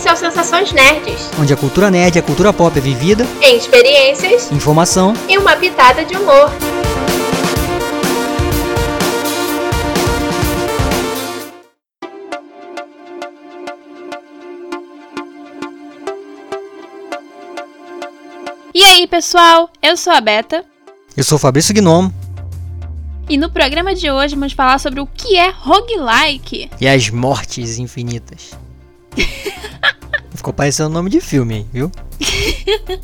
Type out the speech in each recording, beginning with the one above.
Esse é o Sensações Nerds, onde a cultura nerd e a cultura pop é vivida em experiências, informação e uma pitada de humor. E aí, pessoal? Eu sou a Beta. Eu sou o Fabrício Gnomo. E no programa de hoje vamos falar sobre o que é roguelike. E as mortes infinitas. Ficou parecendo nome de filme, viu?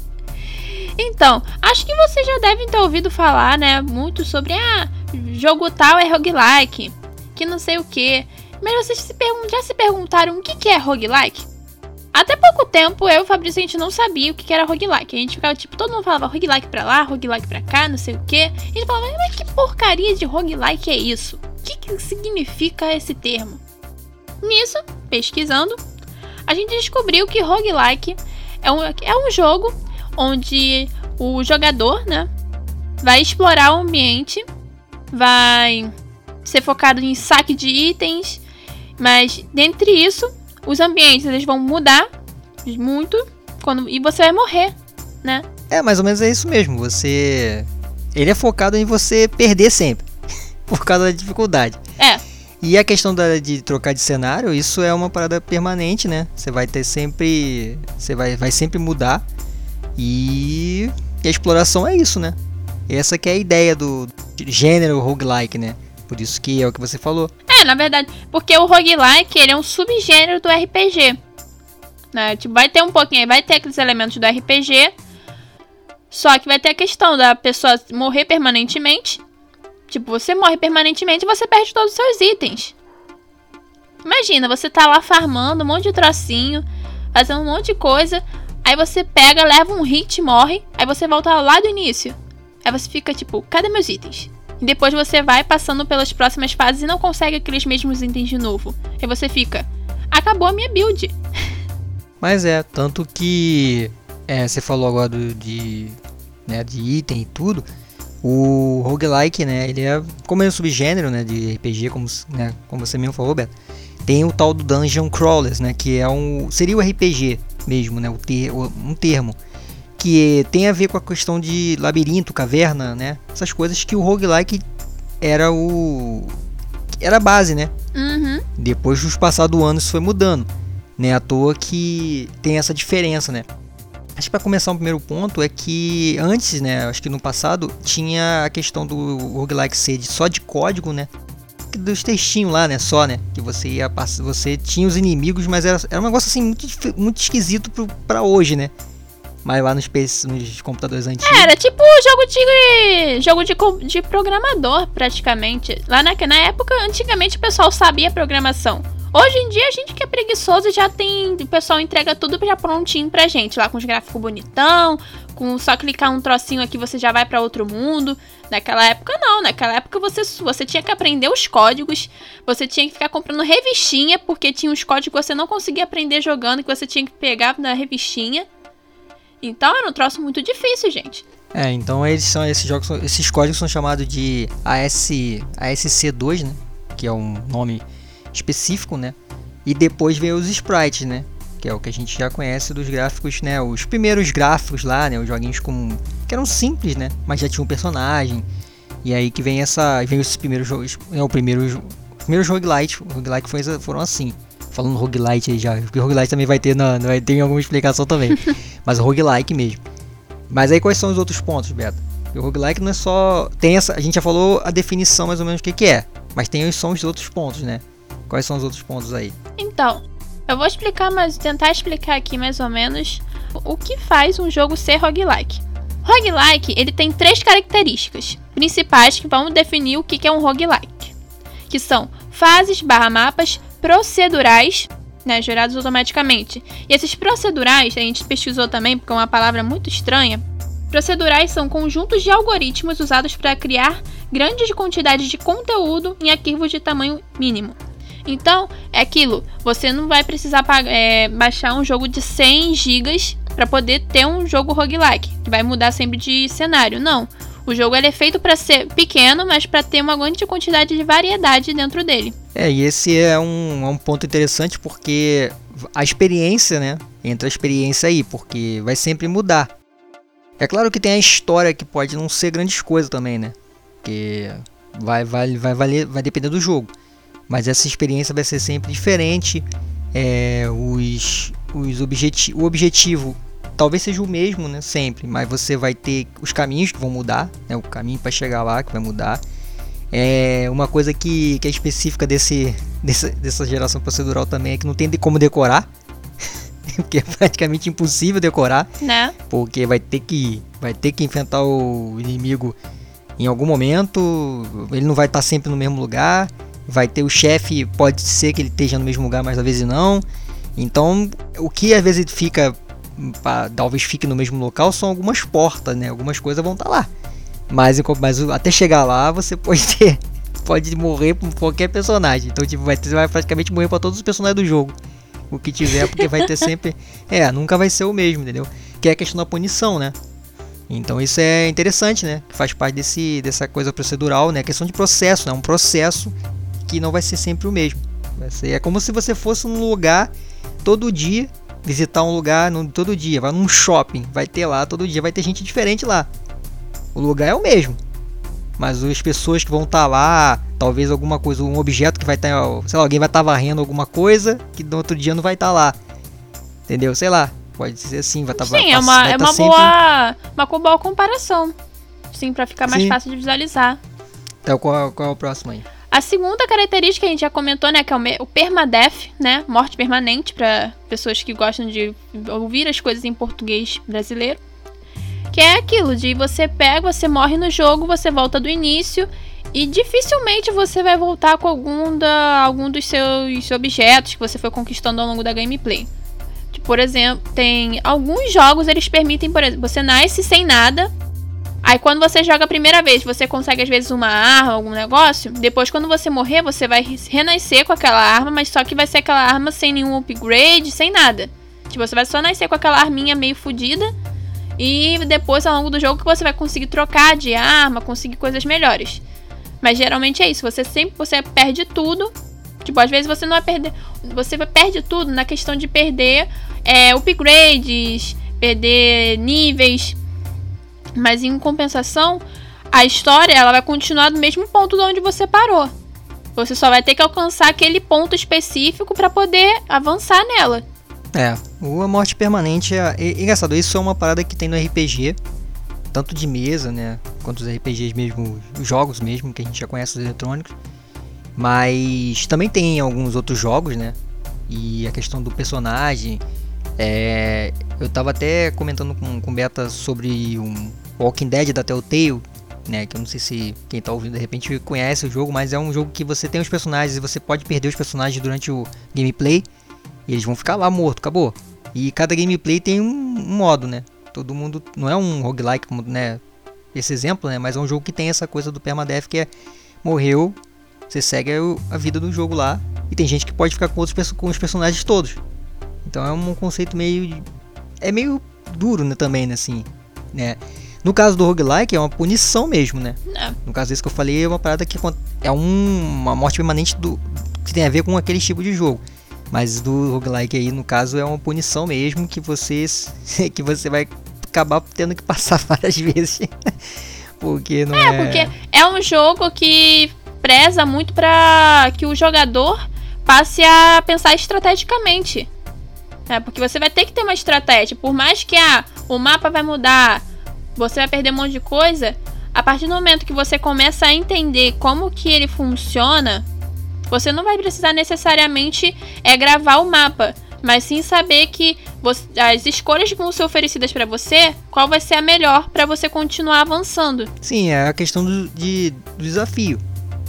então, acho que vocês já devem ter ouvido falar, né, muito sobre ah, jogo tal é roguelike, que não sei o que. Mas vocês se já se perguntaram o que, que é roguelike? Até pouco tempo, eu e o Fabrício, a gente não sabia o que era roguelike. A gente ficava, tipo, todo mundo falava roguelike pra lá, roguelike pra cá, não sei o quê. E a gente falava, mas que porcaria de roguelike é isso? O que, que significa esse termo? Nisso, pesquisando, a gente descobriu que roguelike é um, é um jogo onde o jogador, né, vai explorar o ambiente, vai ser focado em saque de itens, mas dentre isso, os ambientes eles vão mudar muito quando e você vai morrer, né? É, mais ou menos é isso mesmo. Você ele é focado em você perder sempre, por causa da dificuldade. E a questão da, de trocar de cenário, isso é uma parada permanente, né? Você vai ter sempre. Você vai, vai sempre mudar. E, e a exploração é isso, né? Essa que é a ideia do gênero roguelike, né? Por isso que é o que você falou. É, na verdade, porque o roguelike ele é um subgênero do RPG. Né? Tipo, vai ter um pouquinho, vai ter aqueles elementos do RPG. Só que vai ter a questão da pessoa morrer permanentemente Tipo, você morre permanentemente e você perde todos os seus itens. Imagina, você tá lá farmando um monte de trocinho, fazendo um monte de coisa, aí você pega, leva um hit, morre, aí você volta lá do início. Aí você fica tipo, cadê meus itens? E depois você vai passando pelas próximas fases e não consegue aqueles mesmos itens de novo. Aí você fica, acabou a minha build. Mas é, tanto que é, você falou agora do, de, né, de item e tudo. O roguelike, né, ele é como é um subgênero, né, de RPG, como, né, como você mesmo falou, Beto. Tem o tal do Dungeon Crawlers, né, que é um seria o RPG mesmo, né, o ter, um termo que tem a ver com a questão de labirinto, caverna, né? Essas coisas que o roguelike era o era a base, né? Uhum. Depois dos passados anos isso foi mudando, né? À toa que tem essa diferença, né? Acho que para começar um primeiro ponto é que antes, né, acho que no passado tinha a questão do roguelike ser só de código, né? Dos textinhos lá, né, só, né, que você ia você tinha os inimigos, mas era, era um negócio assim muito, muito esquisito para hoje, né? Mas lá nos, PC, nos computadores antigos. Era tipo jogo de. jogo de, de programador, praticamente. Lá na, na época, antigamente o pessoal sabia programação. Hoje em dia a gente que é preguiçoso já tem. O pessoal entrega tudo já prontinho pra gente. Lá com os gráficos bonitão, com só clicar um trocinho aqui você já vai para outro mundo. Naquela época não, naquela época você, você tinha que aprender os códigos, você tinha que ficar comprando revistinha, porque tinha os códigos que você não conseguia aprender jogando, que você tinha que pegar na revistinha. Então era um troço muito difícil, gente. É, então eles são esses jogos, esses códigos são chamados de AS, ASC2, né? Que é um nome específico, né? E depois veio os sprites, né? Que é o que a gente já conhece dos gráficos, né? Os primeiros gráficos lá, né? Os joguinhos com que eram simples, né? Mas já tinha um personagem. E aí que vem essa, vem os primeiros jogos, é o primeiro, os primeiros roguelite, roguelite foi, foram assim. Falando roguelite aí já, porque roguelite também vai ter na, vai ter alguma explicação também. Mas roguelike mesmo. Mas aí quais são os outros pontos, Beto? O roguelike não é só tem essa, a gente já falou a definição mais ou menos o que que é, mas tem os sons de outros pontos, né? Quais são os outros pontos aí? Então, eu vou explicar, mas tentar explicar aqui mais ou menos o que faz um jogo ser roguelike. Roguelike, ele tem três características principais que vão definir o que é um roguelike, que são fases barra mapas procedurais, né, gerados automaticamente. E esses procedurais, a gente pesquisou também porque é uma palavra muito estranha. Procedurais são conjuntos de algoritmos usados para criar grandes quantidades de conteúdo em arquivos de tamanho mínimo. Então, é aquilo. Você não vai precisar é, baixar um jogo de 100 GB para poder ter um jogo roguelike, que vai mudar sempre de cenário. Não. O jogo é feito para ser pequeno, mas para ter uma grande quantidade de variedade dentro dele. É, e esse é um, é um ponto interessante porque a experiência, né? Entra a experiência aí, porque vai sempre mudar. É claro que tem a história que pode não ser grandes coisas também, né? Porque vai, vai, vai, vai depender do jogo. Mas essa experiência vai ser sempre diferente. É, os, os objeti o objetivo talvez seja o mesmo, né? Sempre, mas você vai ter os caminhos que vão mudar, né? O caminho para chegar lá que vai mudar. É uma coisa que, que é específica desse, dessa, dessa geração procedural também é que não tem de como decorar. porque é praticamente impossível decorar. Né? Porque vai ter que vai ter que enfrentar o inimigo em algum momento, ele não vai estar sempre no mesmo lugar. Vai ter o chefe, pode ser que ele esteja no mesmo lugar, mas às vezes não. Então, o que às vezes fica talvez fique no mesmo local são algumas portas, né? Algumas coisas vão estar lá. Mas, mas até chegar lá, você pode ter pode morrer por qualquer personagem. Então, tipo, vai, vai praticamente morrer para todos os personagens do jogo. O que tiver, porque vai ter sempre. É, nunca vai ser o mesmo, entendeu? Que é a questão da punição, né? Então isso é interessante, né? Faz parte desse, dessa coisa procedural, né? A questão de processo, né? Um processo que não vai ser sempre o mesmo. Vai ser, é como se você fosse num lugar todo dia, visitar um lugar no, todo dia, vai num shopping, vai ter lá todo dia, vai ter gente diferente lá. O lugar é o mesmo. Mas as pessoas que vão estar tá lá, talvez alguma coisa, um objeto que vai estar, tá, sei lá, alguém vai estar tá varrendo alguma coisa que no outro dia não vai estar tá lá. Entendeu? Sei lá. Pode ser assim, vai estar tá, Sim, é uma, é uma sempre... boa. Uma boa comparação. Sim, para ficar mais Sim. fácil de visualizar. Então qual, qual é o próximo aí? A segunda característica que a gente já comentou, né, que é o, permadeath, né, morte permanente para pessoas que gostam de ouvir as coisas em português brasileiro. Que é aquilo de você pega, você morre no jogo, você volta do início e dificilmente você vai voltar com algum, da, algum dos seus objetos que você foi conquistando ao longo da gameplay. Por exemplo, tem alguns jogos eles permitem, por exemplo, você nasce sem nada. Aí quando você joga a primeira vez, você consegue às vezes uma arma, algum negócio. Depois, quando você morrer, você vai renascer com aquela arma, mas só que vai ser aquela arma sem nenhum upgrade, sem nada. Tipo, você vai só nascer com aquela arminha meio fodida e depois, ao longo do jogo, que você vai conseguir trocar de arma, conseguir coisas melhores. Mas geralmente é isso, você sempre você perde tudo. Tipo, às vezes você não vai perder. Você perde tudo na questão de perder é, upgrades, perder níveis. Mas em compensação, a história ela vai continuar do mesmo ponto de onde você parou. Você só vai ter que alcançar aquele ponto específico para poder avançar nela. É, a morte permanente é, é, engraçado, isso é uma parada que tem no RPG, tanto de mesa, né, quanto os RPGs mesmo, os jogos mesmo que a gente já conhece os eletrônicos. Mas também tem alguns outros jogos, né? E a questão do personagem, é, eu tava até comentando com, com Beta sobre um Walking Dead da Telltale, né? Que eu não sei se quem tá ouvindo de repente conhece o jogo, mas é um jogo que você tem os personagens e você pode perder os personagens durante o gameplay. E eles vão ficar lá morto, acabou. E cada gameplay tem um, modo, né? Todo mundo. Não é um roguelike como, né? Esse exemplo, né? Mas é um jogo que tem essa coisa do permadeath que é morreu, você segue a vida do jogo lá. E tem gente que pode ficar com, outros, com os personagens todos. Então é um conceito meio. É meio duro, né? Também, né? Assim, né? No caso do roguelike é uma punição mesmo, né? É. No caso desse que eu falei, é uma parada que é um, uma morte permanente do, que tem a ver com aquele tipo de jogo. Mas do roguelike aí, no caso, é uma punição mesmo que vocês que você vai acabar tendo que passar várias vezes. porque não é, é porque é um jogo que preza muito para que o jogador passe a pensar estrategicamente. É, porque você vai ter que ter uma estratégia. Por mais que ah, o mapa vai mudar, você vai perder um monte de coisa. A partir do momento que você começa a entender como que ele funciona, você não vai precisar necessariamente é gravar o mapa, mas sim saber que você, as escolhas que vão ser oferecidas para você, qual vai ser a melhor para você continuar avançando. Sim, é a questão do, de, do desafio.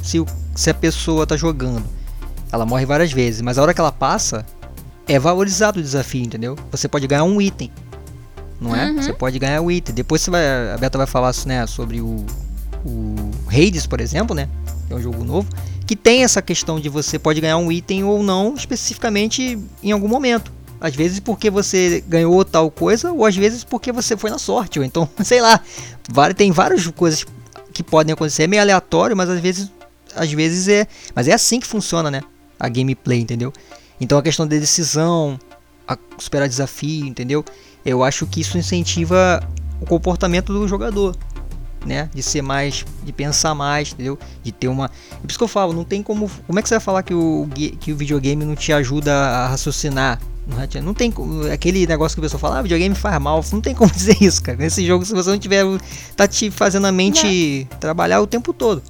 Se, se a pessoa tá jogando, ela morre várias vezes, mas a hora que ela passa, é valorizado o desafio, entendeu? Você pode ganhar um item, não é? Uhum. Você pode ganhar o item. Depois você vai, a Beta vai falar né, sobre o, o Hades, por exemplo, né? É um jogo novo que tem essa questão de você pode ganhar um item ou não especificamente em algum momento. Às vezes porque você ganhou tal coisa, ou às vezes porque você foi na sorte, ou então, sei lá, tem várias coisas que podem acontecer, é meio aleatório, mas às vezes às vezes é, mas é assim que funciona, né? A gameplay, entendeu? Então a questão da decisão, a superar desafio, entendeu? Eu acho que isso incentiva o comportamento do jogador, né? De ser mais, de pensar mais, entendeu? De ter uma. É por isso que eu falo, não tem como. Como é que você vai falar que o, que o videogame não te ajuda a raciocinar? Não tem aquele negócio que o pessoal fala, ah, videogame faz mal. Não tem como dizer isso, cara. Nesse jogo, se você não tiver. tá te fazendo a mente não. trabalhar o tempo todo.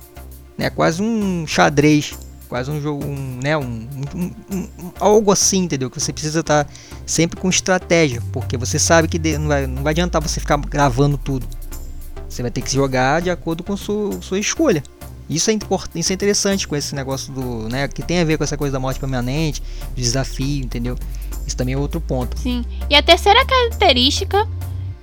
É né? quase um xadrez. Quase um jogo, um, né, um, um, um, algo assim, entendeu? Que você precisa estar tá sempre com estratégia, porque você sabe que não vai, não vai adiantar você ficar gravando tudo. Você vai ter que jogar de acordo com sua, sua escolha. Isso é importante, isso é interessante com esse negócio do, né, que tem a ver com essa coisa da morte permanente, desafio, entendeu? Isso também é outro ponto. Sim. E a terceira característica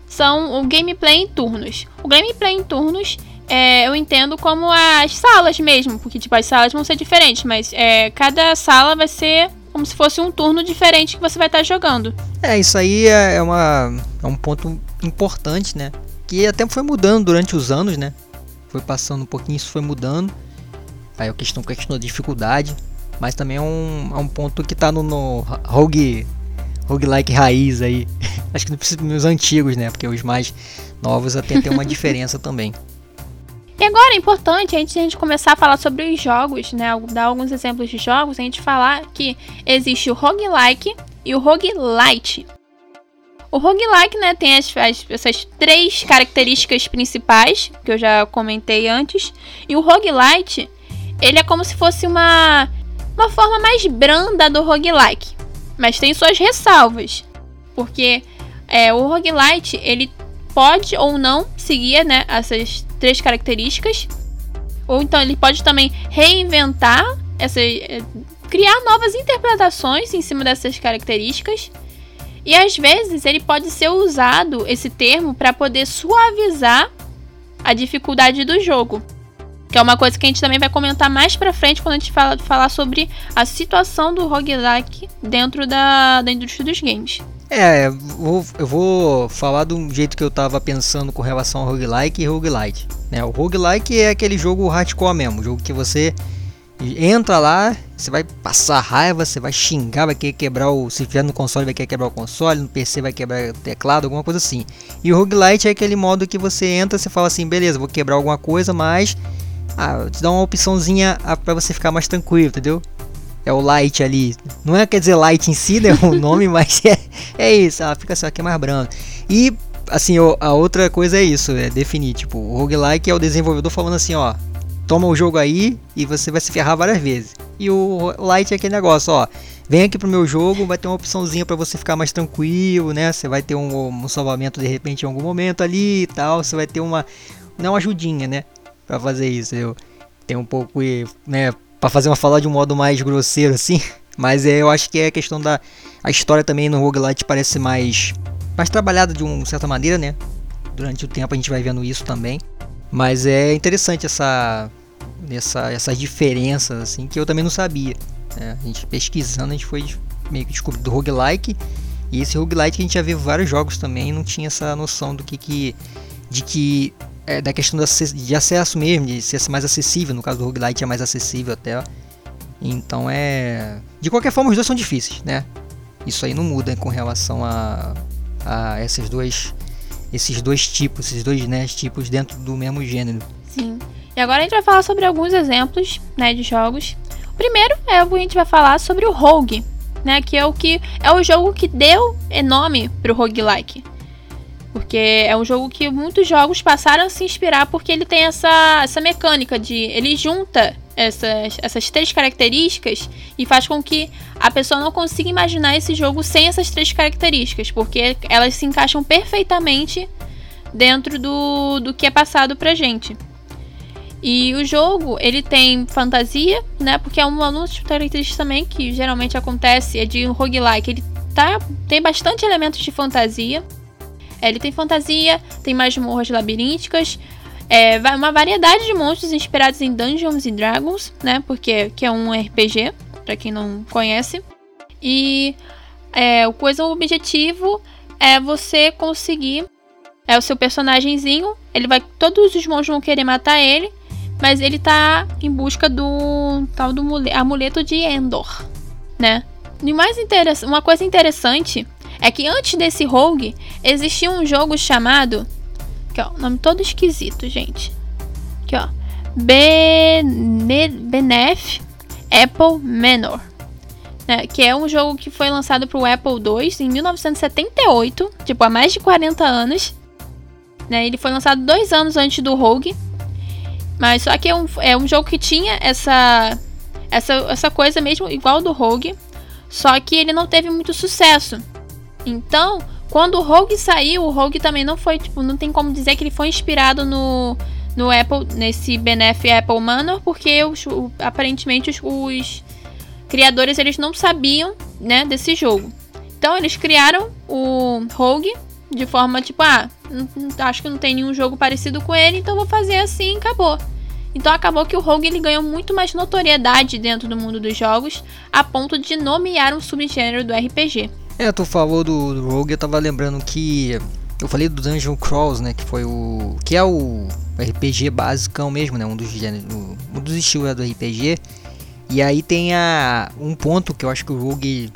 são o gameplay em turnos. O gameplay em turnos é, eu entendo como as salas mesmo, porque tipo as salas vão ser diferentes, mas é, cada sala vai ser como se fosse um turno diferente que você vai estar jogando. É, isso aí é, é uma, é um ponto importante, né? Que até foi mudando durante os anos, né? Foi passando um pouquinho, isso foi mudando. Aí a questão, questão da dificuldade. Mas também é um, é um ponto que tá no, no rogue, roguelike raiz aí. Acho que não precisa nos antigos, né? Porque os mais novos até tem uma diferença também. E agora é importante, antes de a gente começar a falar sobre os jogos, né? Dar alguns exemplos de jogos, a gente falar que existe o roguelike e o roguelite. O roguelike, né, tem as, as, essas três características principais que eu já comentei antes. E o roguelite, ele é como se fosse uma, uma forma mais branda do roguelike. Mas tem suas ressalvas. Porque é, o roguelite, ele pode ou não seguir né, essas três características. Ou então ele pode também reinventar, essa, é, criar novas interpretações em cima dessas características. E às vezes ele pode ser usado, esse termo, para poder suavizar a dificuldade do jogo. Que é uma coisa que a gente também vai comentar mais pra frente quando a gente fala, falar sobre a situação do roguelike dentro da, da indústria dos games. É, vou, eu vou falar do jeito que eu tava pensando com relação ao roguelike e roguelite. Né? O roguelike é aquele jogo hardcore mesmo, jogo que você entra lá, você vai passar raiva, você vai xingar, vai querer quebrar o. Se tiver no console, vai querer quebrar o console, no PC vai quebrar o teclado, alguma coisa assim. E o roguelite é aquele modo que você entra, você fala assim, beleza, vou quebrar alguma coisa, mas. Ah, te dá uma opçãozinha ah, para você ficar mais tranquilo, entendeu? É o light ali. Não é quer dizer light em si, né? O nome, mas é, é isso. Fica só aqui mais brando. E assim, a outra coisa é isso, é definir, tipo, o roguelike é o desenvolvedor falando assim, ó, toma o jogo aí e você vai se ferrar várias vezes. E o Light é aquele negócio, ó. Vem aqui pro meu jogo, vai ter uma opçãozinha para você ficar mais tranquilo, né? Você vai ter um, um, salvamento de repente em algum momento ali e tal. Você vai ter uma. Não uma ajudinha, né? Pra fazer isso. Eu tenho um pouco, né? Pra fazer uma falar de um modo mais grosseiro assim. Mas é, eu acho que é a questão da. A história também no roguelite parece mais. Mais trabalhada de uma certa maneira, né? Durante o tempo a gente vai vendo isso também. Mas é interessante essa, essa, essas diferenças assim que eu também não sabia. Né? A gente pesquisando, a gente foi meio que descobrindo roguelike. E esse roguelike a gente já viu vários jogos também não tinha essa noção do que, que de que é, da questão de acesso mesmo, de ser mais acessível. No caso do roguelite é mais acessível até. Então é. De qualquer forma, os dois são difíceis, né? Isso aí não muda com relação a, a essas duas esses dois tipos, esses dois né, tipos dentro do mesmo gênero. Sim. E agora a gente vai falar sobre alguns exemplos né, de jogos. O primeiro é o que a gente vai falar sobre o Rogue, né, que é o que é o jogo que deu nome para o roguelike. Porque é um jogo que muitos jogos passaram a se inspirar porque ele tem essa, essa mecânica de ele junta essas, essas três características e faz com que a pessoa não consiga imaginar esse jogo sem essas três características, porque elas se encaixam perfeitamente dentro do, do que é passado pra gente. E o jogo, ele tem fantasia, né? Porque é uma das características também que geralmente acontece é de um roguelike. Ele tá, tem bastante elementos de fantasia. É, ele tem fantasia, tem masmorras labirínticas, é, uma variedade de monstros inspirados em Dungeons and Dragons, né? Porque que é um RPG, para quem não conhece. E é, o coisa o objetivo é você conseguir é o seu personagemzinho, ele vai todos os monstros vão querer matar ele, mas ele tá em busca do tal do amuleto de Endor, né? e mais uma coisa interessante é que antes desse Rogue existia um jogo chamado, aqui ó, nome todo esquisito, gente. Aqui ó, Bene, Benef Apple Manor. Né, que é um jogo que foi lançado para o Apple II em 1978, tipo há mais de 40 anos. Né, ele foi lançado dois anos antes do Rogue. Mas só que é um, é um jogo que tinha essa, essa, essa coisa mesmo igual do Rogue. Só que ele não teve muito sucesso. Então, quando o Rogue saiu, o Rogue também não foi, tipo, não tem como dizer que ele foi inspirado no, no Apple, nesse Benef Apple Manor, porque os, o, aparentemente os, os, criadores eles não sabiam, né, desse jogo. Então eles criaram o Rogue de forma tipo, ah, acho que não tem nenhum jogo parecido com ele, então vou fazer assim acabou. Então acabou que o Rogue ele ganhou muito mais notoriedade dentro do mundo dos jogos, a ponto de nomear um subgênero do RPG. É, tu falou do, do Rogue, eu tava lembrando que eu falei do Dungeon Crawls, né, que foi o que é o RPG basicão mesmo, né, um dos gêneros, um dos estilos do RPG. E aí tem a um ponto que eu acho que o Rogue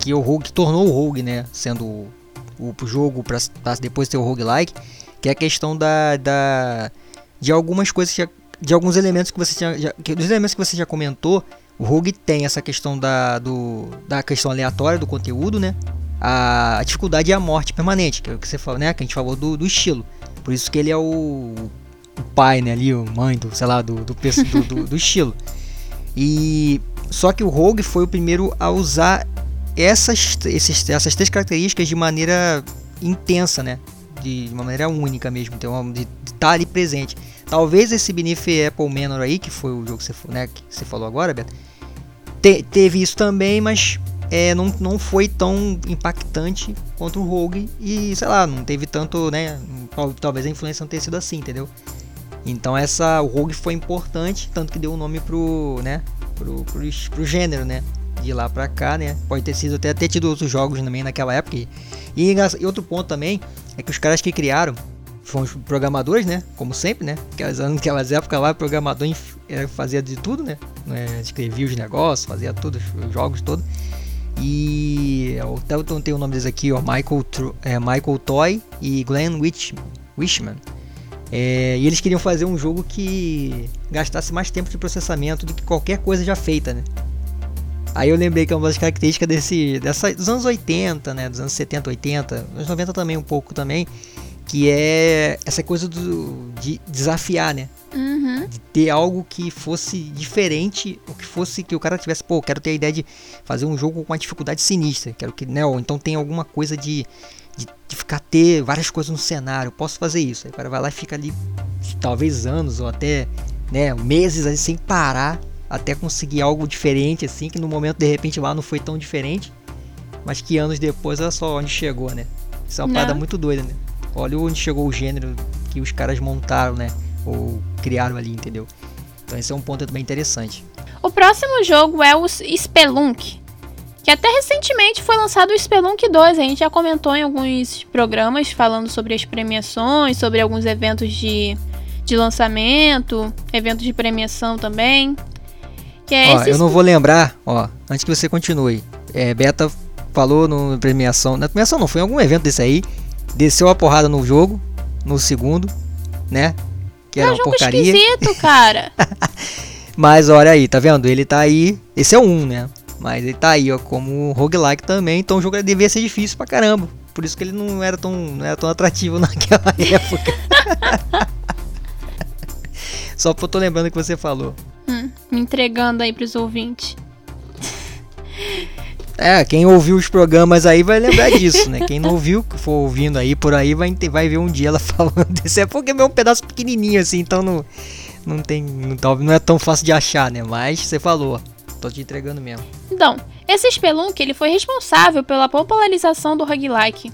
que o Rogue tornou o Rogue, né, sendo o, o jogo para depois ter o roguelike, que é a questão da, da de algumas coisas que, de alguns elementos que você já, já que, dos elementos que você já comentou, o Rogue tem essa questão da, do, da questão aleatória do conteúdo, né? A, dificuldade e a morte permanente, que é o que você falou, né? Que a gente falou do, do estilo. Por isso que ele é o, o pai, né? Ali, o mãe do, sei lá, do, do, do, do, estilo. E só que o Rogue foi o primeiro a usar essas, esses, essas três características de maneira intensa, né? De uma maneira única mesmo, então, de estar tá ali presente. Talvez esse Beneath Apple Manor aí, que foi o jogo que você, né, que você falou agora, Beto, te, teve isso também, mas é, não, não foi tão impactante quanto o Rogue e, sei lá, não teve tanto, né, talvez a influência não tenha sido assim, entendeu? Então essa, o Rogue foi importante, tanto que deu o um nome pro, né, pro, pro, pro gênero, né, de lá pra cá, né, pode ter sido até ter tido outros jogos também naquela época. E, e outro ponto também é que os caras que criaram foram os programadores, né? Como sempre, né? Aquelas, naquelas épocas lá, programador fazia de tudo, né? É, escrevia os negócios, fazia tudo, os jogos todos. E até eu tenho o nome deles aqui, ó, Michael, é, Michael Toy e Glenn Wishman. É, e eles queriam fazer um jogo que gastasse mais tempo de processamento do que qualquer coisa já feita, né? Aí eu lembrei que é uma das características desse, dessa, dos anos 80, né? Dos anos 70, 80, anos 90 também um pouco também, que é essa coisa do, de desafiar, né? Uhum. De ter algo que fosse diferente, ou que fosse que o cara tivesse, pô, quero ter a ideia de fazer um jogo com uma dificuldade sinistra, quero que, né, ou então tem alguma coisa de, de, de ficar ter várias coisas no cenário, posso fazer isso. Aí o cara vai lá e fica ali talvez anos ou até, né, meses assim, sem parar até conseguir algo diferente assim, que no momento de repente lá não foi tão diferente, mas que anos depois olha só onde chegou, né? Isso é uma parada muito doida, né? Olha onde chegou o gênero que os caras montaram, né? Ou criaram ali, entendeu? Então esse é um ponto também interessante. O próximo jogo é o Spelunk, que até recentemente foi lançado o Spelunk 2. A gente já comentou em alguns programas falando sobre as premiações, sobre alguns eventos de, de lançamento, eventos de premiação também. Que é ó, eu não vou lembrar, ó, antes que você continue. É, Beta falou no premiação, na premiação não, foi em algum evento desse aí, desceu a porrada no jogo, no segundo, né? Que era é uma porcaria. esquisito, cara. Mas olha aí, tá vendo? Ele tá aí. Esse é um, né? Mas ele tá aí, ó, como roguelike também. Então o jogo devia ser difícil pra caramba. Por isso que ele não era tão, não era tão atrativo naquela época. Só porque eu tô lembrando que você falou. Hum, me entregando aí pros ouvintes. É, quem ouviu os programas aí vai lembrar disso, né? Quem não ouviu, que for ouvindo aí por aí, vai, vai ver um dia ela falando desse. É porque é um pedaço pequenininho assim, então não, não tem. Não, não é tão fácil de achar, né? Mas você falou, tô te entregando mesmo. Então, esse Spelunk ele foi responsável pela popularização do roguelike,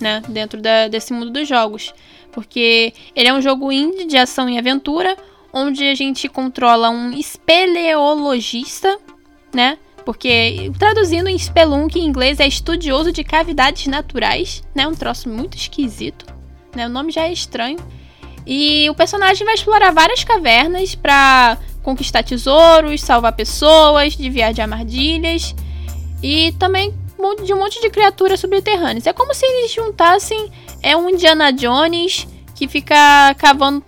né? Dentro da, desse mundo dos jogos. Porque ele é um jogo indie de ação e aventura, onde a gente controla um espeleologista, né? Porque traduzindo em Spelunk em inglês é estudioso de cavidades naturais, né? Um troço muito esquisito, né? O nome já é estranho. E o personagem vai explorar várias cavernas para conquistar tesouros, salvar pessoas, desviar de armadilhas. E também de um monte de criaturas subterrâneas. É como se eles juntassem é um Indiana Jones que fica cavando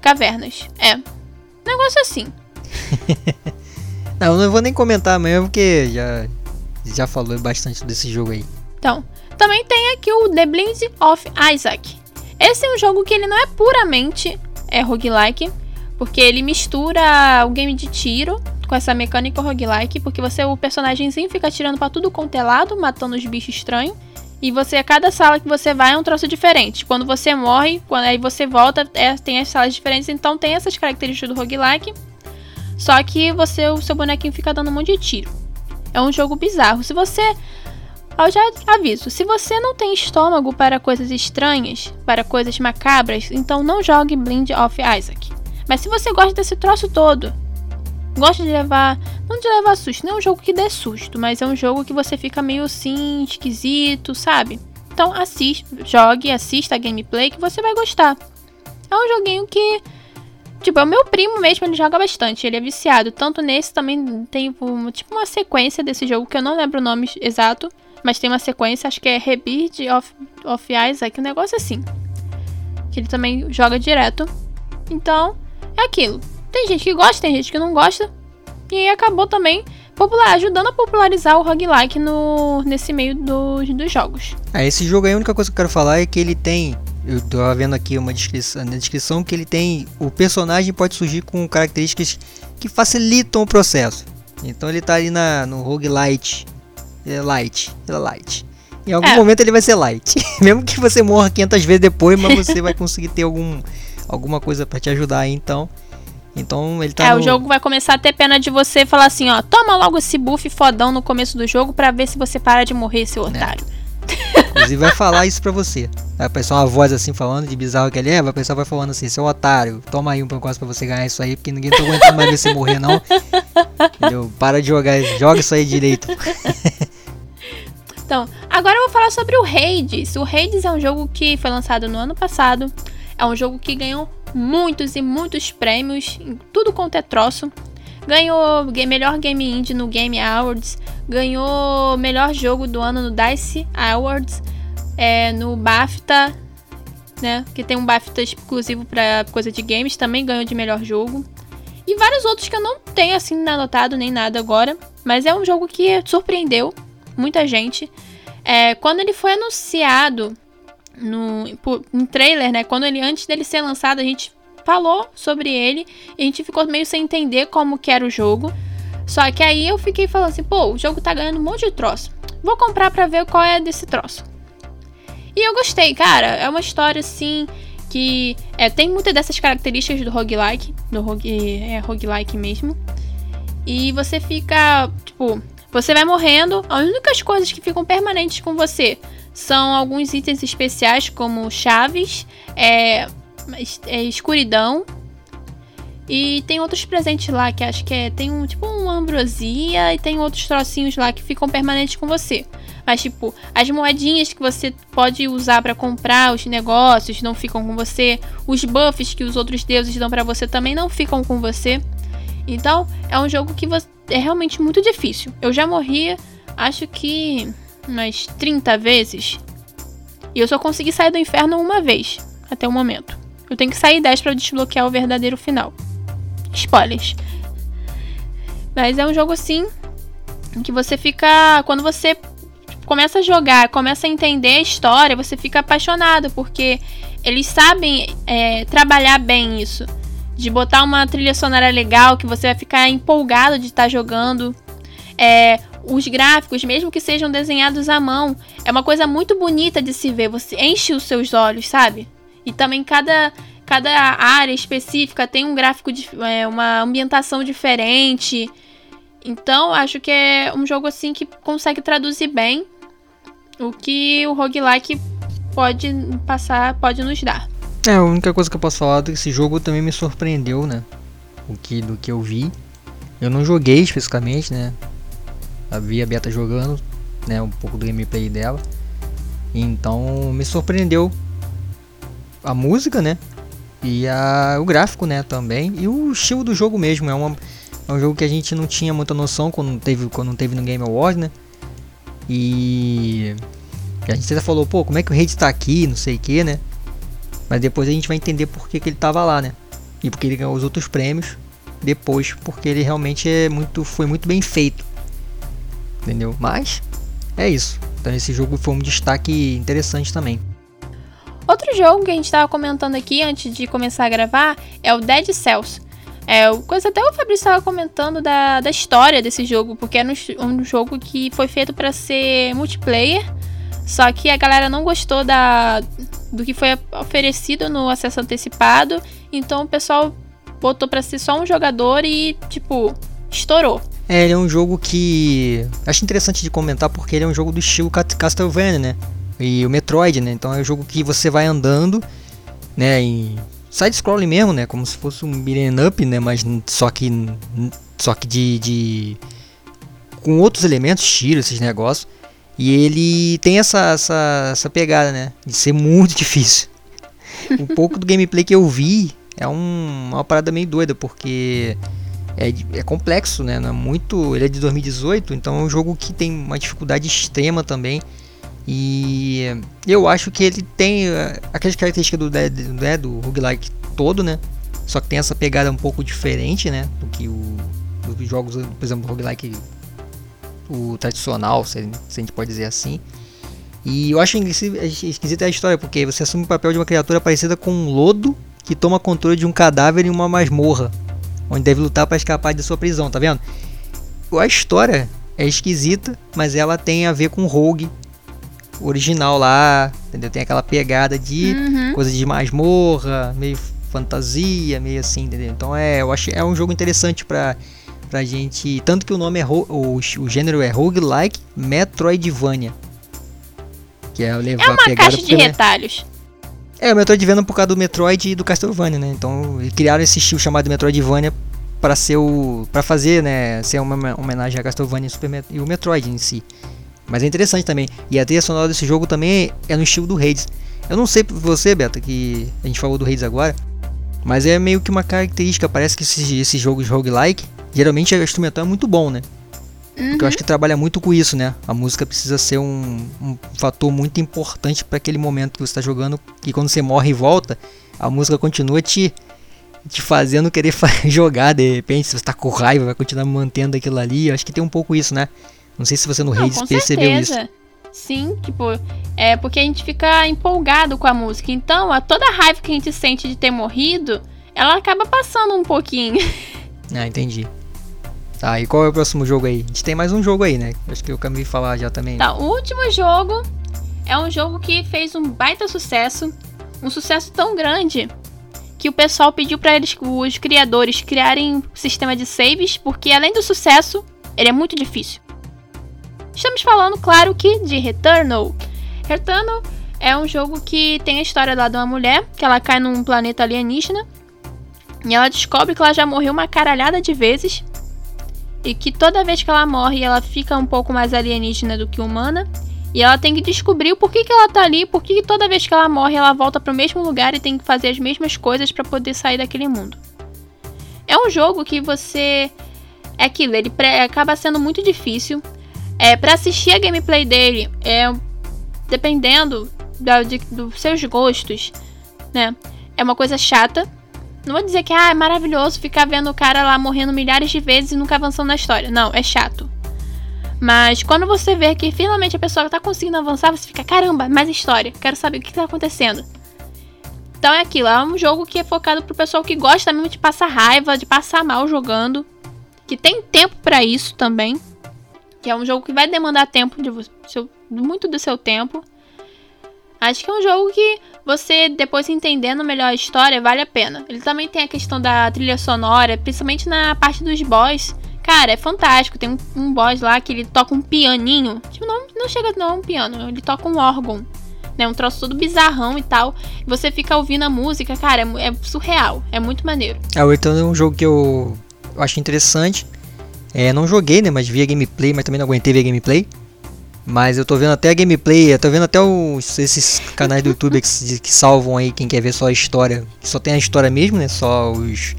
cavernas. É. Negócio assim. não, eu não vou nem comentar mesmo porque já já falou bastante desse jogo aí. Então, também tem aqui o The Blind of Isaac. Esse é um jogo que ele não é puramente é roguelike, porque ele mistura o game de tiro com essa mecânica roguelike, porque você o personagemzinho fica tirando para tudo quanto é lado, matando os bichos estranhos. E você, a cada sala que você vai é um troço diferente. Quando você morre, quando aí você volta, é, tem as salas diferentes, então tem essas características do roguelike. Só que você, o seu bonequinho fica dando um monte de tiro. É um jogo bizarro. Se você eu já aviso, se você não tem estômago para coisas estranhas, para coisas macabras, então não jogue Blind of Isaac. Mas se você gosta desse troço todo, gosta de levar, não de levar susto, não é um jogo que dê susto, mas é um jogo que você fica meio assim, esquisito, sabe? Então assiste, jogue, assista a gameplay que você vai gostar. É um joguinho que Tipo, é o meu primo mesmo, ele joga bastante, ele é viciado. Tanto nesse também tem tipo uma sequência desse jogo que eu não lembro o nome exato, mas tem uma sequência, acho que é Rebirth of, of Isaac, um negócio assim. Que ele também joga direto. Então, é aquilo. Tem gente que gosta, tem gente que não gosta. E acabou também popular, ajudando a popularizar o roguelike no, nesse meio dos, dos jogos. Ah, esse jogo aí, a única coisa que eu quero falar é que ele tem. Eu tô vendo aqui uma descrição, na descrição que ele tem. O personagem pode surgir com características que facilitam o processo. Então ele tá ali na, no roguelite ele é light. Ele é light. Em algum é. momento ele vai ser light. Mesmo que você morra 500 vezes depois, mas você vai conseguir ter algum, alguma coisa para te ajudar aí, então. Então ele tá. É, no... o jogo vai começar a ter pena de você falar assim, ó, toma logo esse buff fodão no começo do jogo para ver se você para de morrer, seu é. Inclusive vai falar isso pra você. Vai pensar uma voz assim falando de bizarro que ele é, vai pensar vai falando assim, seu otário, toma aí um pancose pra você ganhar isso aí, porque ninguém tá aguentando mais você morrer, não. Entendeu? Para de jogar, joga isso aí direito. Então, agora eu vou falar sobre o Hades. O Hades é um jogo que foi lançado no ano passado. É um jogo que ganhou muitos e muitos prêmios em tudo quanto é troço. Ganhou melhor game indie no Game Awards, ganhou melhor jogo do ano no Dice Awards, é, no BAFTA, né, que tem um BAFTA exclusivo para coisa de games, também ganhou de melhor jogo. E vários outros que eu não tenho assim anotado nem nada agora, mas é um jogo que surpreendeu muita gente. É, quando ele foi anunciado no em trailer, né? Quando ele antes dele ser lançado, a gente falou sobre ele e a gente ficou meio sem entender como que era o jogo. Só que aí eu fiquei falando assim, pô, o jogo tá ganhando um monte de troço. Vou comprar pra ver qual é desse troço. E eu gostei, cara. É uma história assim que é, tem muitas dessas características do roguelike, do rogue, é, roguelike mesmo. E você fica, tipo, você vai morrendo, as únicas coisas que ficam permanentes com você são alguns itens especiais, como chaves, é, é, escuridão. E tem outros presentes lá que acho que é. Tem um tipo uma ambrosia e tem outros trocinhos lá que ficam permanentes com você. Mas, tipo, as moedinhas que você pode usar para comprar os negócios não ficam com você. Os buffs que os outros deuses dão para você também não ficam com você. Então, é um jogo que é realmente muito difícil. Eu já morri, acho que umas 30 vezes. E eu só consegui sair do inferno uma vez, até o momento. Eu tenho que sair 10 para desbloquear o verdadeiro final. Spoilers. Mas é um jogo assim que você fica. Quando você começa a jogar, começa a entender a história, você fica apaixonado, porque eles sabem é, trabalhar bem isso de botar uma trilha sonora legal que você vai ficar empolgado de estar tá jogando. É, os gráficos, mesmo que sejam desenhados à mão, é uma coisa muito bonita de se ver. Você enche os seus olhos, sabe? E também cada, cada área específica tem um gráfico, de, é, uma ambientação diferente. Então, acho que é um jogo assim que consegue traduzir bem o que o roguelike pode passar, pode nos dar. É, a única coisa que eu posso falar desse jogo também me surpreendeu, né? O que, do que eu vi. Eu não joguei especificamente, né? Vi a Beta jogando, né? Um pouco do gameplay dela. Então me surpreendeu a música, né? E a, o gráfico, né? Também. E o estilo do jogo mesmo. É uma, É um jogo que a gente não tinha muita noção quando teve, quando teve no Game Awards, né? E a gente até falou, pô, como é que o Hades tá aqui, não sei o que, né? Mas depois a gente vai entender por que, que ele tava lá, né? E porque ele ganhou os outros prêmios depois, porque ele realmente é muito, foi muito bem feito. Entendeu? Mas é isso. Então esse jogo foi um destaque interessante também. Outro jogo que a gente estava comentando aqui antes de começar a gravar é o Dead Cells. É, coisa até o Fabrício estava comentando da, da história desse jogo, porque era um, um jogo que foi feito para ser multiplayer, só que a galera não gostou da, do que foi oferecido no acesso antecipado, então o pessoal botou para ser só um jogador e, tipo, estourou. É, ele é um jogo que. Acho interessante de comentar porque ele é um jogo do estilo Castlevania, né? E o Metroid, né? Então é um jogo que você vai andando, né? Em side-scrolling mesmo, né? Como se fosse um beat'em up, né? Mas só que. Só que de. de com outros elementos, tiro, esses negócios. E ele tem essa, essa, essa pegada, né? De ser muito difícil. Um pouco do gameplay que eu vi é um, uma parada meio doida, porque é, é complexo, né? É muito, ele é de 2018, então é um jogo que tem uma dificuldade extrema também. E eu acho que ele tem uh, aquelas características do, né, do roguelike todo, né? Só que tem essa pegada um pouco diferente, né? Do que o, jogos, por exemplo, do roguelike o tradicional, se a gente pode dizer assim. E eu acho esquisita a história, porque você assume o papel de uma criatura parecida com um lodo que toma controle de um cadáver em uma masmorra, onde deve lutar para escapar de sua prisão, tá vendo? A história é esquisita, mas ela tem a ver com Rogue original lá, entendeu? Tem aquela pegada de uhum. coisa de masmorra, meio fantasia, meio assim, entendeu? Então é, eu acho é um jogo interessante para pra gente, tanto que o nome é o, o gênero é roguelike Metroidvania. Que é levar é uma a pegada caixa de retalhos. É, o Metroidvania por causa do Metroid e do Castlevania, né? Então, criaram esse estilo chamado Metroidvania para ser o para fazer, né, ser uma homenagem a Castlevania e, Super e o Metroid em si. Mas é interessante também. E a trilha sonora desse jogo também é no estilo do Hades. Eu não sei você, Beto, que a gente falou do Hades agora, mas é meio que uma característica, parece que esses, esses jogos roguelike, geralmente o instrumental é muito bom, né? Uhum. Porque eu acho que trabalha muito com isso, né? A música precisa ser um, um fator muito importante para aquele momento que você está jogando. Que quando você morre e volta, a música continua te, te fazendo querer jogar. De repente, se você está com raiva, vai continuar mantendo aquilo ali. Eu acho que tem um pouco isso, né? Não sei se você no Hades percebeu certeza. isso. Sim, tipo, é porque a gente fica empolgado com a música. Então, a toda a raiva que a gente sente de ter morrido, ela acaba passando um pouquinho. Ah, entendi. Tá, e qual é o próximo jogo aí? A gente tem mais um jogo aí, né? Acho que eu acabei de falar já também. Tá, o último jogo é um jogo que fez um baita sucesso. Um sucesso tão grande que o pessoal pediu para eles, os criadores, criarem um sistema de saves, porque além do sucesso, ele é muito difícil. Estamos falando, claro que, de Returnal. Returnal é um jogo que tem a história lá de uma mulher que ela cai num planeta alienígena e ela descobre que ela já morreu uma caralhada de vezes e que toda vez que ela morre ela fica um pouco mais alienígena do que humana. E ela tem que descobrir o porquê que ela tá ali, porque toda vez que ela morre ela volta para o mesmo lugar e tem que fazer as mesmas coisas para poder sair daquele mundo. É um jogo que você é aquilo, ele acaba sendo muito difícil. É, para assistir a gameplay dele, é dependendo da, de, dos seus gostos, né? É uma coisa chata, não vou dizer que ah, é maravilhoso ficar vendo o cara lá morrendo milhares de vezes e nunca avançando na história. Não, é chato. Mas quando você vê que finalmente a pessoa tá conseguindo avançar, você fica, caramba, mais história, quero saber o que tá acontecendo. Então é aquilo, é um jogo que é focado pro pessoal que gosta mesmo de passar raiva, de passar mal jogando, que tem tempo para isso também, que é um jogo que vai demandar tempo de seu, muito do seu tempo. Acho que é um jogo que você, depois entendendo melhor a história, vale a pena. Ele também tem a questão da trilha sonora, principalmente na parte dos boss. Cara, é fantástico. Tem um, um boss lá que ele toca um pianinho. Tipo, não, não chega não é um piano, ele toca um órgão. Né, um troço todo bizarrão e tal. E você fica ouvindo a música, cara, é, é surreal. É muito maneiro. É, o Return é um jogo que eu, eu acho interessante. É, não joguei, né? Mas via gameplay, mas também não aguentei ver gameplay. Mas eu tô vendo até a gameplay, tô vendo até os, esses canais do YouTube que, que, salvam aí quem quer ver só a história. Só tem a história mesmo, né? Só os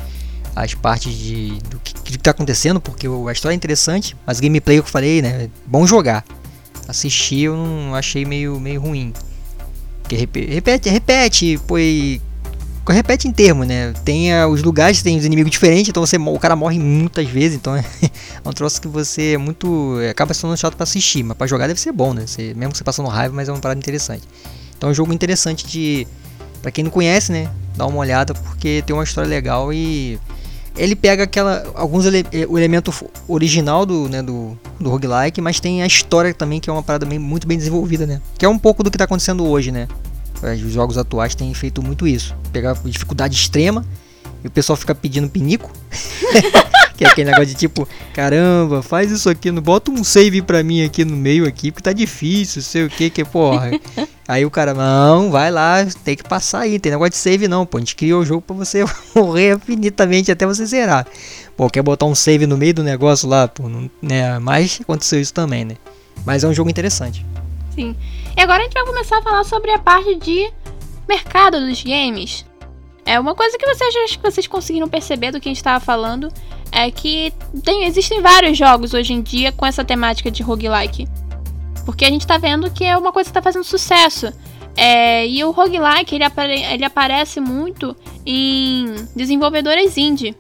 as partes de, do que, que tá acontecendo, porque a história é interessante, mas gameplay, eu falei, né? Bom jogar. Assistir eu não achei meio, meio ruim. Porque repete, repete, pô, repete em termo, né? Tem uh, os lugares, tem os inimigos diferentes, então você, o cara morre muitas vezes, então é, um troço que você é muito. acaba sendo chato para assistir, mas para jogar deve ser bom, né? Você, mesmo que você passando raiva, mas é uma parada interessante. Então é um jogo interessante de. para quem não conhece, né? Dar uma olhada, porque tem uma história legal e. Ele pega aquela alguns ele, o elemento original do, né, do, do roguelike, mas tem a história também que é uma parada bem, muito bem desenvolvida, né? Que é um pouco do que está acontecendo hoje, né? Os jogos atuais têm feito muito isso. Pegar dificuldade extrema e o pessoal fica pedindo pinico. que é aquele negócio de tipo, caramba, faz isso aqui, não bota um save pra mim aqui no meio aqui, porque tá difícil, sei o que, que porra. aí o cara, não, vai lá, tem que passar aí, tem negócio de save não, pô, a gente criou o jogo pra você morrer infinitamente até você zerar. Pô, quer botar um save no meio do negócio lá, pô, não, né, mas aconteceu isso também, né. Mas é um jogo interessante. Sim. E agora a gente vai começar a falar sobre a parte de mercado dos games. É uma coisa que vocês acho que vocês conseguiram perceber do que a gente estava falando é que tem, existem vários jogos hoje em dia com essa temática de roguelike. Porque a gente está vendo que é uma coisa que está fazendo sucesso. É, e o roguelike ele, apare ele aparece muito em desenvolvedoras indie.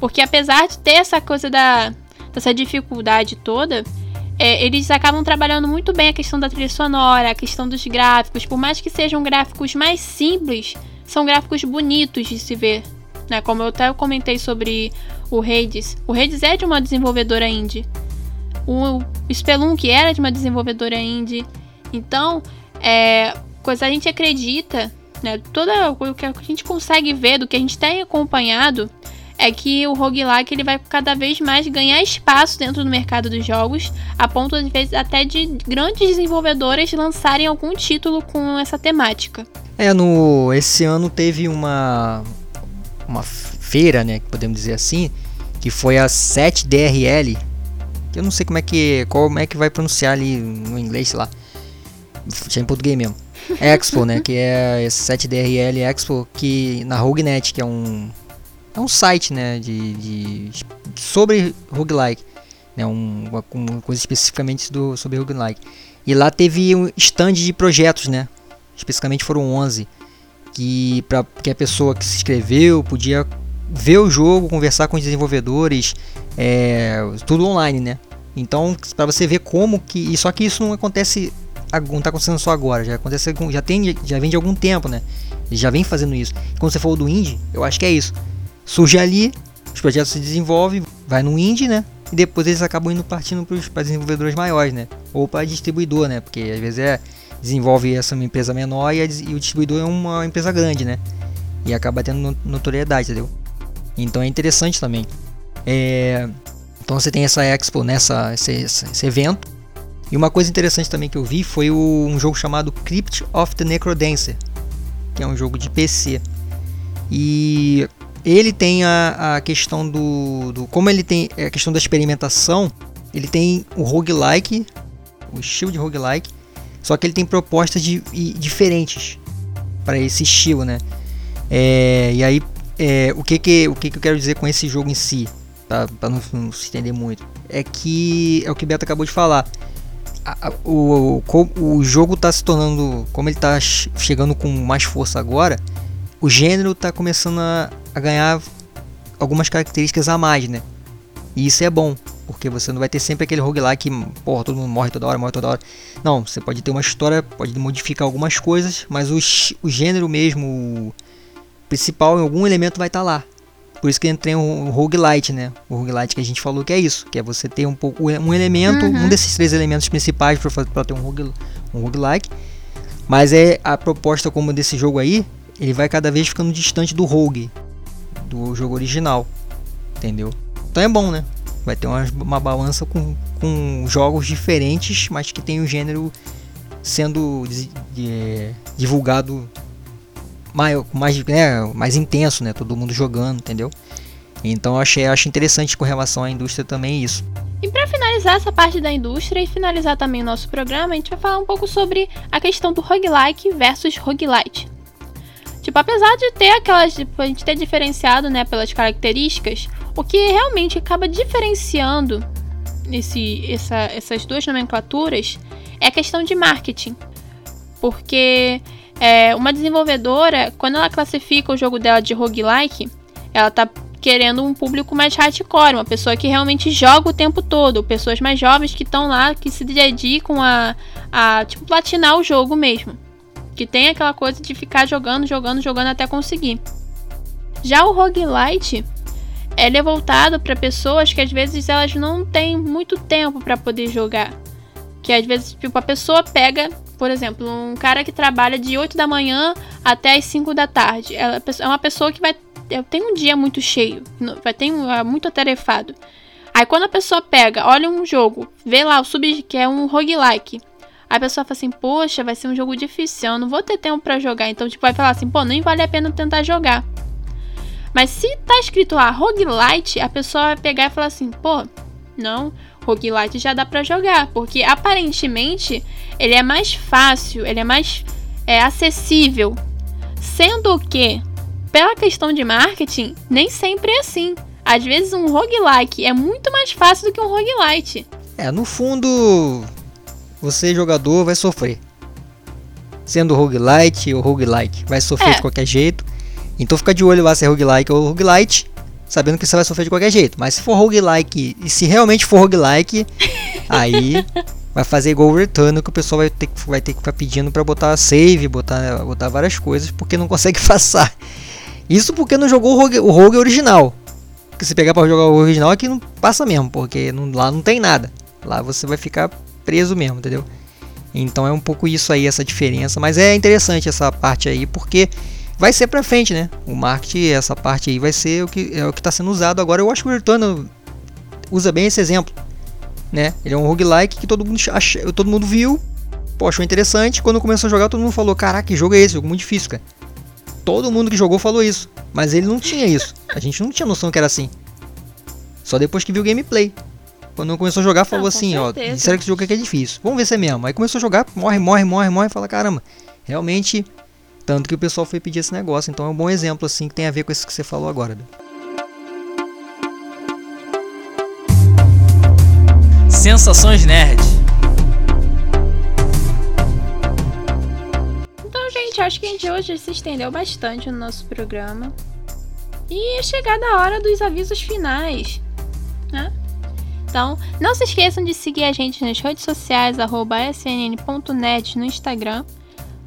Porque apesar de ter essa coisa da, dessa dificuldade toda, é, eles acabam trabalhando muito bem a questão da trilha sonora, a questão dos gráficos. Por mais que sejam gráficos mais simples, são gráficos bonitos de se ver. Né? Como eu até comentei sobre o Hades. O Hades é de uma desenvolvedora indie. O Spelunk era de uma desenvolvedora indie. Então, é, coisa a gente acredita, né? Toda o que a gente consegue ver do que a gente tem acompanhado é que o roguelike ele vai cada vez mais ganhar espaço dentro do mercado dos jogos, a ponto às vezes até de grandes desenvolvedoras lançarem algum título com essa temática. É, no esse ano teve uma uma feira, né, podemos dizer assim, que foi a 7DRL. Que eu não sei como é que como é que vai pronunciar ali no inglês, sei lá. Tinha em português mesmo. Expo, né, que é 7DRL Expo, que na Roguenet, que é um é um site, né, de, de sobre roguelike, né, um, uma, uma, coisa especificamente do, sobre roguelike. E lá teve um stand de projetos, né, especificamente foram 11, que, pra, que a pessoa que se inscreveu podia ver o jogo, conversar com os desenvolvedores, é, tudo online, né. Então, para você ver como que, só que isso não acontece não está acontecendo só agora, já acontece já tem já vem de algum tempo, né? já vem fazendo isso. Quando você falou do indie, eu acho que é isso surge ali, os projetos se desenvolvem, vai no indie, né? E depois eles acabam indo partindo para desenvolvedores maiores, né? Ou para distribuidor, né? Porque às vezes é desenvolve essa uma empresa menor e, a, e o distribuidor é uma empresa grande, né? E acaba tendo notoriedade, entendeu? Então é interessante também. É, então você tem essa expo nessa esse, esse, evento. E uma coisa interessante também que eu vi foi o, um jogo chamado Crypt of the Necrodancer, que é um jogo de PC. E ele tem a, a questão do, do. Como ele tem a questão da experimentação, ele tem o roguelike, o estilo de roguelike, só que ele tem propostas de, e, diferentes para esse estilo, né? É, e aí, é, o, que, que, o que, que eu quero dizer com esse jogo em si, para não, não, se entender muito, é que é o que o Beto acabou de falar. O, o, o jogo está se tornando, como ele está chegando com mais força agora, o gênero está começando a, a ganhar algumas características a mais, né? E isso é bom, porque você não vai ter sempre aquele roguelike que, porra, todo mundo morre toda hora, morre toda hora. Não, você pode ter uma história, pode modificar algumas coisas, mas o, o gênero mesmo, o principal, em algum elemento vai estar tá lá. Por isso que entrei o roguelite, né? O roguelite que a gente falou que é isso, que é você ter um pouco um elemento, uhum. um desses três elementos principais para ter um, rogue, um roguelike. Mas é a proposta como desse jogo aí, ele vai cada vez ficando distante do rogue do jogo original, entendeu? Então é bom, né? Vai ter uma, uma balança com, com jogos diferentes, mas que tem o gênero sendo divulgado mais, mais, né, mais intenso, né? Todo mundo jogando, entendeu? Então achei, acho interessante com relação à indústria também isso. E para finalizar essa parte da indústria e finalizar também o nosso programa, a gente vai falar um pouco sobre a questão do roguelike versus roguelite. Tipo, apesar de ter aquelas. Tipo, a gente ter diferenciado, né, pelas características, o que realmente acaba diferenciando esse, essa, essas duas nomenclaturas é a questão de marketing. Porque é, uma desenvolvedora, quando ela classifica o jogo dela de roguelike, ela tá querendo um público mais hardcore, uma pessoa que realmente joga o tempo todo, pessoas mais jovens que estão lá, que se dedicam a, a tipo, platinar o jogo mesmo. Que tem aquela coisa de ficar jogando, jogando, jogando até conseguir. Já o roguelite, ele é voltado para pessoas que às vezes elas não têm muito tempo para poder jogar. Que às vezes, tipo, a pessoa pega, por exemplo, um cara que trabalha de 8 da manhã até as 5 da tarde. Ela é uma pessoa que vai tem um dia muito cheio, vai ter é muito atarefado. Aí quando a pessoa pega, olha um jogo, vê lá o sub que é um roguelike. A pessoa fala assim, poxa, vai ser um jogo difícil, eu não vou ter tempo para jogar. Então, tipo, vai falar assim, pô, nem vale a pena tentar jogar. Mas se tá escrito lá roguelite, a pessoa vai pegar e falar assim, pô, não, roguelite já dá para jogar, porque aparentemente ele é mais fácil, ele é mais é, acessível, sendo que pela questão de marketing, nem sempre é assim. Às vezes um roguelike é muito mais fácil do que um roguelite. É, no fundo, você jogador vai sofrer. Sendo roguelite ou roguelike, vai sofrer é. de qualquer jeito. Então fica de olho lá se é roguelike ou roguelite, sabendo que você vai sofrer de qualquer jeito. Mas se for roguelike, e se realmente for roguelike, aí vai fazer igual o Return, que o pessoal vai ter, vai ter que ficar pedindo para botar save, botar, botar várias coisas, porque não consegue passar. Isso porque não jogou o Rogue, o Rogue original. Porque se pegar para jogar o original aqui não passa mesmo, porque não, lá não tem nada. Lá você vai ficar preso mesmo, entendeu? Então é um pouco isso aí, essa diferença. Mas é interessante essa parte aí, porque vai ser pra frente, né? O marketing, essa parte aí vai ser o que é o que está sendo usado agora. Eu acho que o Return usa bem esse exemplo, né? Ele é um roguelike que todo mundo, ach... todo mundo viu, pô, achou interessante. Quando começou a jogar, todo mundo falou: Caraca, que jogo é esse? Jogo muito difícil, cara. Todo mundo que jogou falou isso, mas ele não tinha isso. A gente não tinha noção que era assim. Só depois que viu o gameplay. Quando começou a jogar, falou assim, certeza. ó, será que esse jogo aqui é difícil? Vamos ver se é mesmo. Aí começou a jogar, morre, morre, morre, morre, e fala, caramba, realmente, tanto que o pessoal foi pedir esse negócio. Então é um bom exemplo, assim, que tem a ver com isso que você falou agora. Sensações Nerd. Então, gente, acho que a gente hoje se estendeu bastante no nosso programa. E é chegada a hora dos avisos finais, né? Então, não se esqueçam de seguir a gente nas redes sociais, snn.net no Instagram.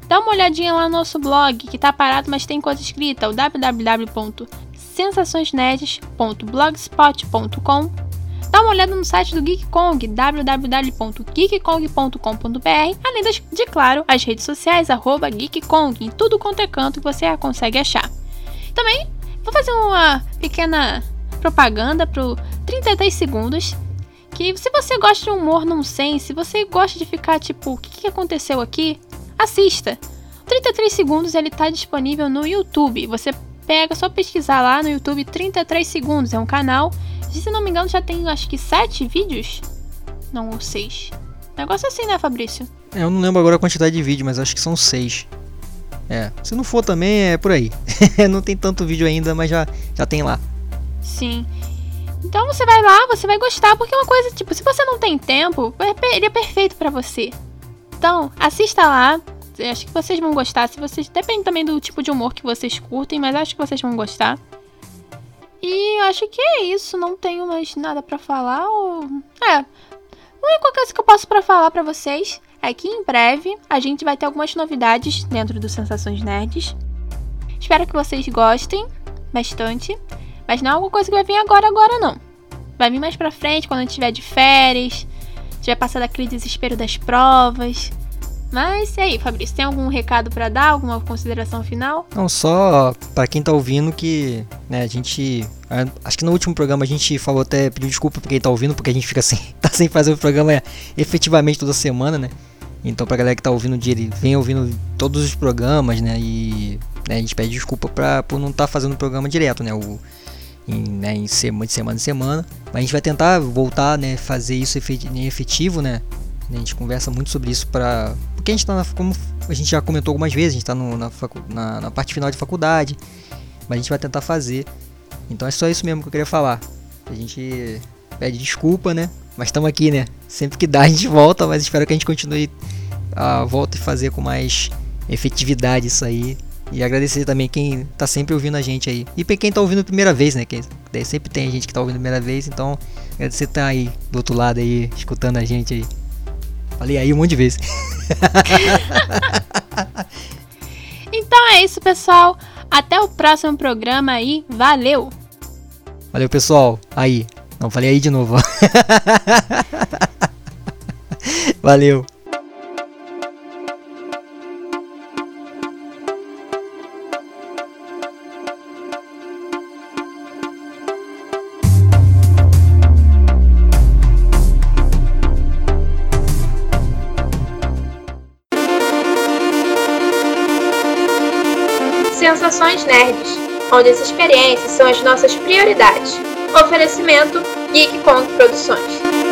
Dá uma olhadinha lá no nosso blog, que tá parado, mas tem coisa escrita, o www.sensaçõesnerds.blogspot.com. Dá uma olhada no site do Geek Kong, www.geekkong.com.br, além das, de claro, as redes sociais, arroba GeekKong, em tudo quanto é canto que você consegue achar. Também vou fazer uma pequena propaganda pro 33 segundos que se você gosta de humor nonsense, se você gosta de ficar tipo, o que, aconteceu aqui? Assista! 33 segundos ele tá disponível no YouTube. Você pega, só pesquisar lá no YouTube 33 segundos. É um canal. Se não me engano, já tem acho que 7 vídeos. Não, ou 6. Negócio assim, né, Fabrício? É, eu não lembro agora a quantidade de vídeo, mas acho que são 6. É, se não for também é por aí. não tem tanto vídeo ainda, mas já, já tem lá. Sim. Então você vai lá, você vai gostar, porque é uma coisa, tipo, se você não tem tempo, é ele é perfeito para você. Então, assista lá. Acho que vocês vão gostar. Se vocês. Depende também do tipo de humor que vocês curtem, mas acho que vocês vão gostar. E acho que é isso. Não tenho mais nada para falar. Ou... É. A única coisa que eu posso para falar para vocês é que em breve a gente vai ter algumas novidades dentro do Sensações Nerds. Espero que vocês gostem bastante. Mas não é alguma coisa que vai vir agora, agora não. Vai vir mais pra frente, quando a gente estiver de férias, tiver passado aquele desespero das provas. Mas e aí, Fabrício, tem algum recado para dar? Alguma consideração final? Não, só para quem tá ouvindo que, né, a gente. Acho que no último programa a gente falou até pediu desculpa pra quem tá ouvindo, porque a gente fica sem, tá sem fazer o programa efetivamente toda semana, né? Então pra galera que tá ouvindo ele vem ouvindo todos os programas, né? E né, a gente pede desculpa pra, por não estar tá fazendo o programa direto, né? O, em, né, em semana, de semana em semana. A gente vai tentar voltar, né, fazer isso efetivo, né? A gente conversa muito sobre isso para porque a gente tá, como a gente já comentou algumas vezes, a gente tá no, na, na, na, parte final de faculdade, mas a gente vai tentar fazer. Então é só isso mesmo que eu queria falar. A gente pede desculpa, né? Mas estamos aqui, né? Sempre que dá a gente volta, mas espero que a gente continue a volta e fazer com mais efetividade isso aí. E agradecer também quem tá sempre ouvindo a gente aí. E pra quem tá ouvindo a primeira vez, né? Quem, sempre tem gente que tá ouvindo a primeira vez, então agradecer tá aí do outro lado aí, escutando a gente aí. Falei aí um monte de vezes. então é isso, pessoal. Até o próximo programa aí. Valeu! Valeu, pessoal. Aí. Não, falei aí de novo. Valeu. Onde as experiências são as nossas prioridades. Oferecimento Geek Produções.